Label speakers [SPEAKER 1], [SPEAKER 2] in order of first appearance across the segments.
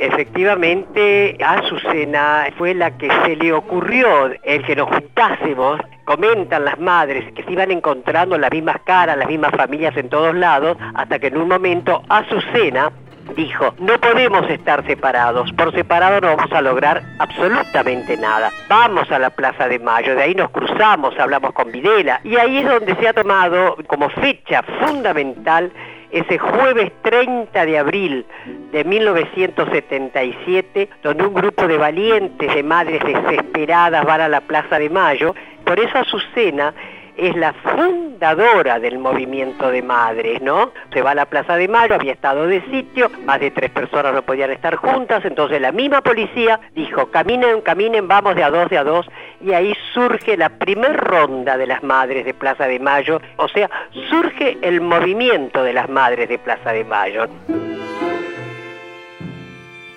[SPEAKER 1] Efectivamente, Azucena fue la que se le ocurrió el que nos juntásemos comentan las madres que se iban encontrando las mismas caras, las mismas familias en todos lados, hasta que en un momento Azucena dijo, no podemos estar separados, por separado no vamos a lograr absolutamente nada. Vamos a la Plaza de Mayo, de ahí nos cruzamos, hablamos con Videla, y ahí es donde se ha tomado como fecha fundamental ese jueves 30 de abril de 1977, donde un grupo de valientes, de madres desesperadas van a la Plaza de Mayo, por eso Azucena es la fundadora del movimiento de madres, ¿no? Se va a la Plaza de Mayo, había estado de sitio, más de tres personas no podían estar juntas, entonces la misma policía dijo, caminen, caminen, vamos de a dos, de a dos, y ahí surge la primer ronda de las madres de Plaza de Mayo, o sea, surge el movimiento de las madres de Plaza de Mayo.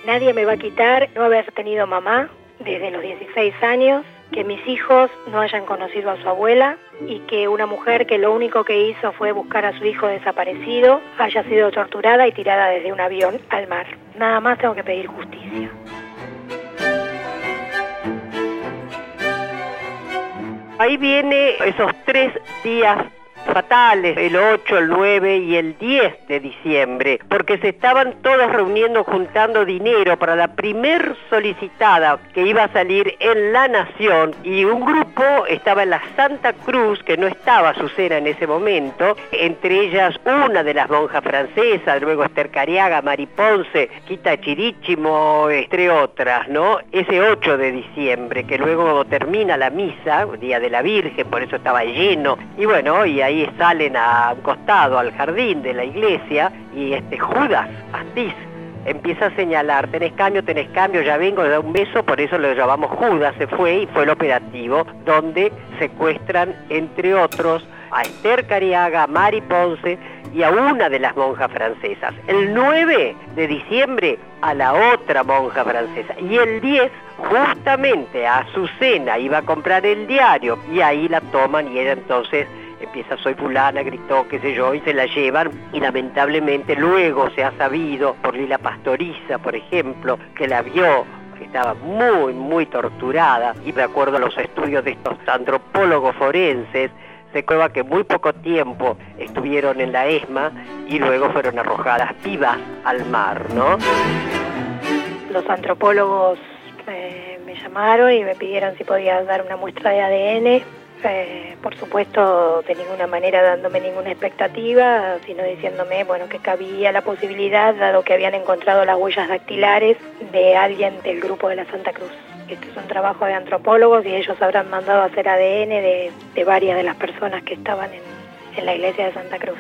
[SPEAKER 2] Nadie me va a quitar no haber tenido mamá desde los 16 años que mis hijos no hayan conocido a su abuela y que una mujer que lo único que hizo fue buscar a su hijo desaparecido haya sido torturada y tirada desde un avión al mar. Nada más tengo que pedir justicia.
[SPEAKER 1] Ahí viene esos tres días fatales, el 8, el 9 y el 10 de diciembre, porque se estaban todos reuniendo juntando dinero para la primer solicitada que iba a salir en La Nación y un grupo estaba en la Santa Cruz, que no estaba cena en ese momento, entre ellas una de las monjas francesas, luego Esther Cariaga, Mari Ponce, Quita Chirichimo, entre otras, ¿no? Ese 8 de diciembre, que luego termina la misa, Día de la Virgen, por eso estaba lleno, y bueno, y ahí salen a un costado, al jardín de la iglesia, y este Judas Astiz empieza a señalar, tenés cambio, tenés cambio, ya vengo, le da un beso, por eso lo llamamos Judas, se fue y fue el operativo, donde secuestran, entre otros, a Esther Cariaga, a Mari Ponce y a una de las monjas francesas. El 9 de diciembre a la otra monja francesa. Y el 10 justamente a Azucena iba a comprar el diario y ahí la toman y ella entonces empieza soy fulana, gritó, qué sé yo, y se la llevan. Y lamentablemente luego se ha sabido por Lila Pastoriza, por ejemplo, que la vio que estaba muy, muy torturada. Y de acuerdo a los estudios de estos antropólogos forenses, se prueba que muy poco tiempo estuvieron en la ESMA y luego fueron arrojadas vivas al mar, ¿no?
[SPEAKER 2] Los antropólogos eh, me llamaron y me pidieron si podía dar una muestra de ADN eh, por supuesto, de ninguna manera dándome ninguna expectativa, sino diciéndome, bueno, que cabía la posibilidad, dado que habían encontrado las huellas dactilares de alguien del grupo de la Santa Cruz. Este es un trabajo de antropólogos y ellos habrán mandado a hacer ADN de, varias de las personas que estaban en la iglesia de Santa Cruz.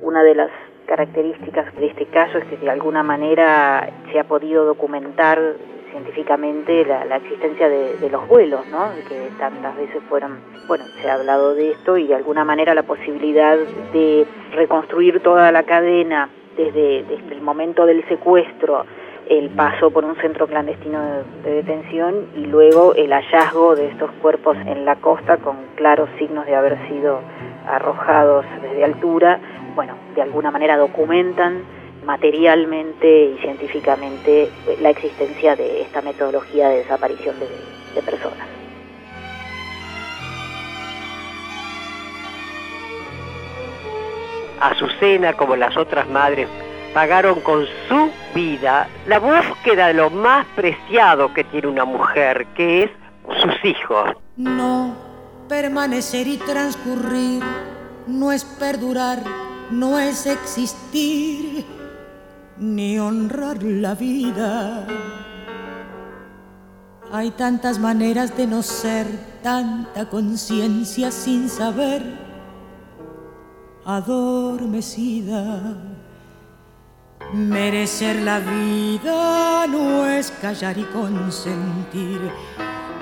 [SPEAKER 3] Una de las características de este caso es que de alguna manera se ha podido documentar científicamente la, existencia de, los vuelos, ¿no? que tantas veces fueron, bueno, se ha hablado de esto y de alguna manera la posibilidad de reconstruir toda la cadena desde, el momento del secuestro, el paso por un centro clandestino de, de, detención y luego el hallazgo de estos cuerpos en la costa con claros signos de haber sido arrojados desde altura, bueno, de alguna manera documentan materialmente y científicamente la existencia de esta metodología de desaparición de, personas.
[SPEAKER 1] Azucena, como las otras madres, pagaron con su vida la búsqueda de lo más preciado que tiene una mujer, que es sus hijos.
[SPEAKER 4] No, permanecer y transcurrir no es perdurar, no es existir ni honrar la vida. Hay tantas maneras de no ser, tanta conciencia sin saber, adormecida. Merecer la vida no es callar y consentir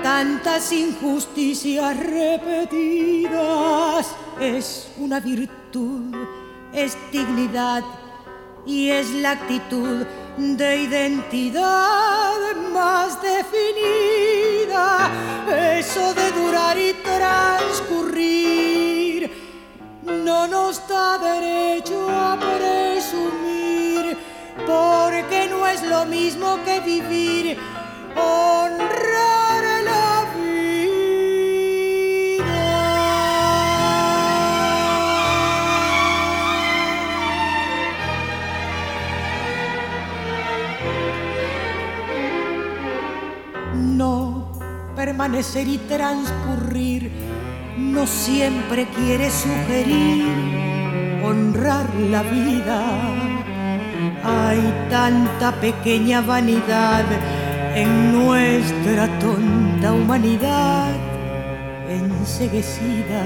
[SPEAKER 4] tantas injusticias repetidas. Es una virtud, es dignidad y es la actitud de identidad más definida. Eso de durar y transcurrir no nos da derecho a presumir, porque no es lo mismo que vivir, honrar permanecer y transcurrir no siempre quiere sugerir honrar la vida. Hay tanta pequeña vanidad en nuestra tonta humanidad enseguecida.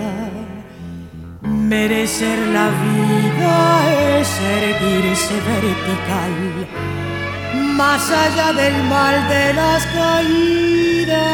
[SPEAKER 4] Merecer la vida es erguirse vertical, más allá del mal de las caídas